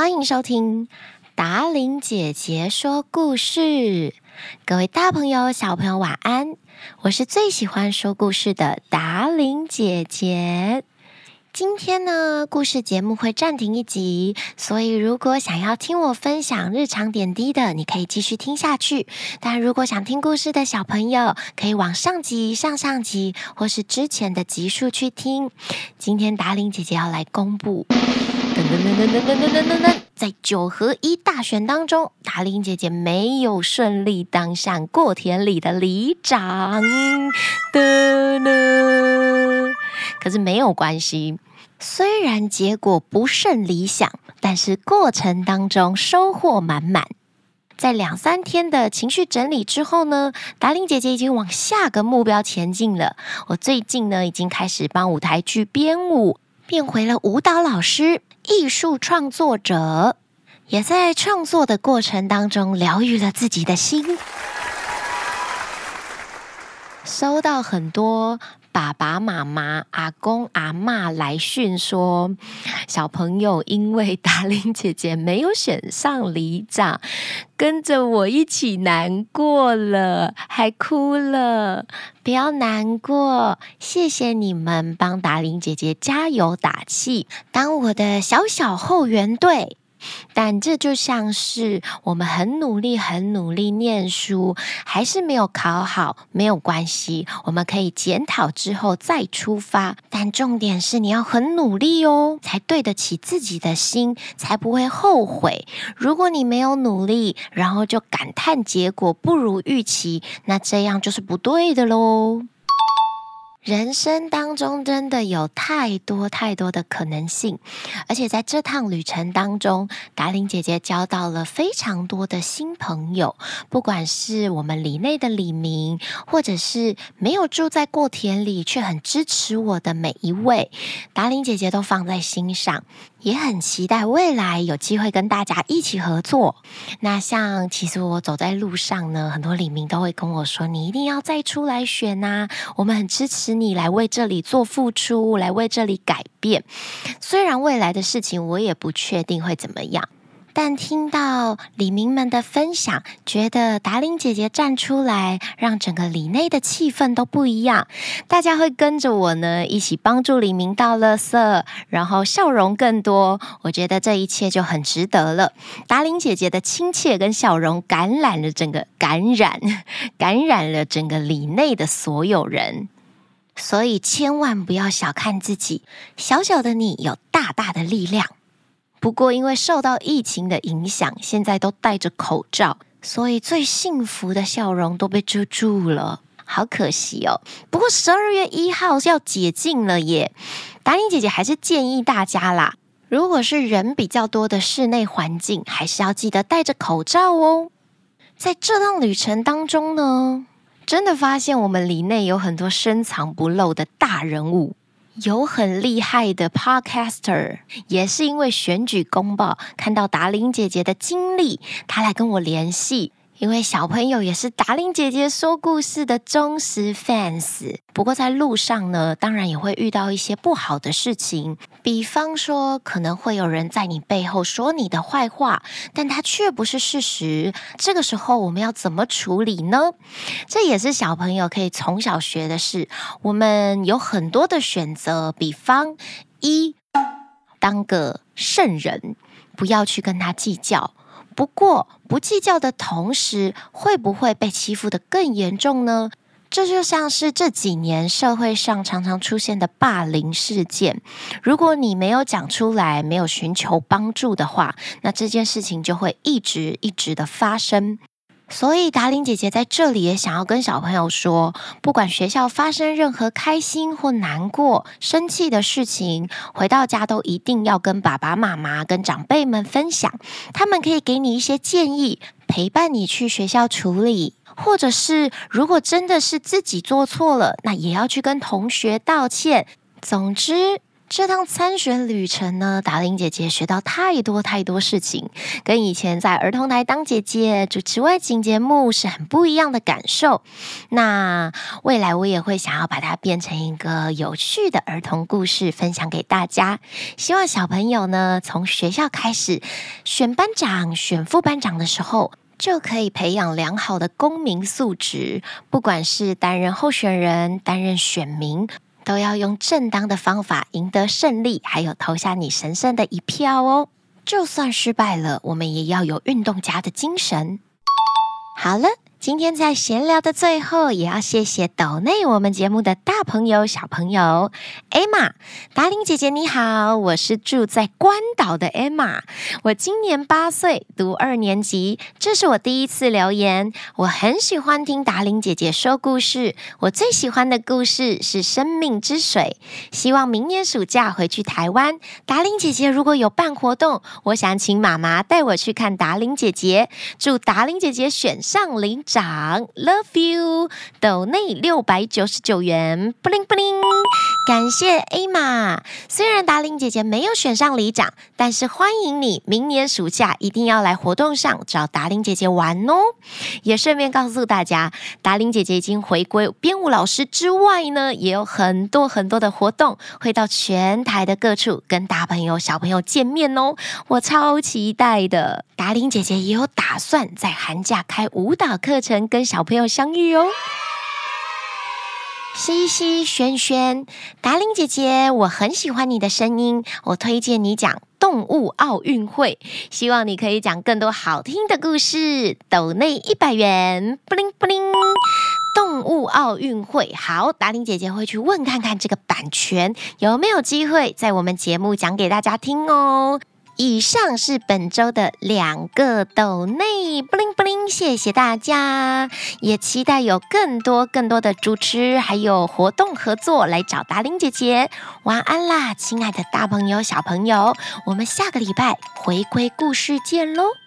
欢迎收听达伶姐姐说故事。各位大朋友、小朋友，晚安！我是最喜欢说故事的达伶姐姐。今天呢，故事节目会暂停一集，所以如果想要听我分享日常点滴的，你可以继续听下去。但如果想听故事的小朋友，可以往上集、上上集或是之前的集数去听。今天达伶姐姐要来公布，噔噔噔噔噔噔噔噔噔，在九合一大选当中，达令姐姐没有顺利当上过田里的里长。噔噔，可是没有关系。虽然结果不甚理想，但是过程当中收获满满。在两三天的情绪整理之后呢，达令姐姐已经往下个目标前进了。我最近呢，已经开始帮舞台剧编舞，变回了舞蹈老师、艺术创作者，也在创作的过程当中疗愈了自己的心。收到很多。爸爸妈妈、阿公阿嬷来讯说，小朋友因为达伶姐姐没有选上里长，跟着我一起难过了，还哭了。不要难过，谢谢你们帮达伶姐姐加油打气，当我的小小后援队。但这就像是我们很努力、很努力念书，还是没有考好，没有关系，我们可以检讨之后再出发。但重点是你要很努力哦，才对得起自己的心，才不会后悔。如果你没有努力，然后就感叹结果不如预期，那这样就是不对的喽。人生当中真的有太多太多的可能性，而且在这趟旅程当中，达玲姐姐交到了非常多的新朋友，不管是我们里内的李明，或者是没有住在过田里却很支持我的每一位，达玲姐姐都放在心上。也很期待未来有机会跟大家一起合作。那像其实我走在路上呢，很多李明都会跟我说：“你一定要再出来选呐，我们很支持你来为这里做付出，来为这里改变。”虽然未来的事情我也不确定会怎么样。但听到李明们的分享，觉得达伶姐姐站出来，让整个里内的气氛都不一样。大家会跟着我呢，一起帮助李明倒垃圾，然后笑容更多。我觉得这一切就很值得了。达伶姐姐的亲切跟笑容，感染了整个感染，感染了整个里内的所有人。所以千万不要小看自己，小小的你有大大的力量。不过，因为受到疫情的影响，现在都戴着口罩，所以最幸福的笑容都被遮住了，好可惜哦。不过十二月一号是要解禁了耶，达伶姐姐还是建议大家啦，如果是人比较多的室内环境，还是要记得戴着口罩哦。在这趟旅程当中呢，真的发现我们里内有很多深藏不露的大人物。有很厉害的 podcaster，也是因为选举公报看到达玲姐姐的经历，她来跟我联系。因为小朋友也是达令姐姐说故事的忠实 fans，不过在路上呢，当然也会遇到一些不好的事情，比方说可能会有人在你背后说你的坏话，但它却不是事实。这个时候我们要怎么处理呢？这也是小朋友可以从小学的事。我们有很多的选择，比方一，当个圣人，不要去跟他计较。不过，不计较的同时，会不会被欺负的更严重呢？这就像是这几年社会上常常出现的霸凌事件。如果你没有讲出来，没有寻求帮助的话，那这件事情就会一直一直的发生。所以达伶姐姐在这里也想要跟小朋友说，不管学校发生任何开心或难过、生气的事情，回到家都一定要跟爸爸妈妈、跟长辈们分享，他们可以给你一些建议，陪伴你去学校处理，或者是如果真的是自己做错了，那也要去跟同学道歉。总之，这趟参选旅程呢，达玲姐姐学到太多太多事情，跟以前在儿童台当姐姐主持外景节目是很不一样的感受。那未来我也会想要把它变成一个有趣的儿童故事，分享给大家。希望小朋友呢，从学校开始选班长、选副班长的时候，就可以培养良好的公民素质。不管是担任候选人、担任选民。都要用正当的方法赢得胜利，还有投下你神圣的一票哦！就算失败了，我们也要有运动家的精神。好了。今天在闲聊的最后，也要谢谢抖内我们节目的大朋友、小朋友。Emma，达玲姐姐你好，我是住在关岛的 Emma，我今年八岁，读二年级，这是我第一次留言。我很喜欢听达玲姐姐说故事，我最喜欢的故事是《生命之水》。希望明年暑假回去台湾，达玲姐姐如果有办活动，我想请妈妈带我去看达玲姐姐。祝达玲姐姐选上领长，Love you，斗内六百九十九元，布灵布灵，感谢 A 玛。虽然达伶姐姐没有选上里长，但是欢迎你明年暑假一定要来活动上找达伶姐姐玩哦。也顺便告诉大家，达伶姐姐已经回归编舞老师之外呢，也有很多很多的活动，会到全台的各处跟大朋友小朋友见面哦。我超期待的，达伶姐姐也有打算在寒假开舞蹈课。程跟小朋友相遇哦，西西、轩轩、达玲姐姐，我很喜欢你的声音，我推荐你讲动物奥运会，希望你可以讲更多好听的故事。抖内一百元，布灵布灵，动物奥运会，好，达玲姐姐会去问看看这个版权有没有机会在我们节目讲给大家听哦。以上是本周的两个抖内，布灵布灵，谢谢大家，也期待有更多更多的主持还有活动合作来找达令姐姐。晚安啦，亲爱的大朋友小朋友，我们下个礼拜回归故事见喽。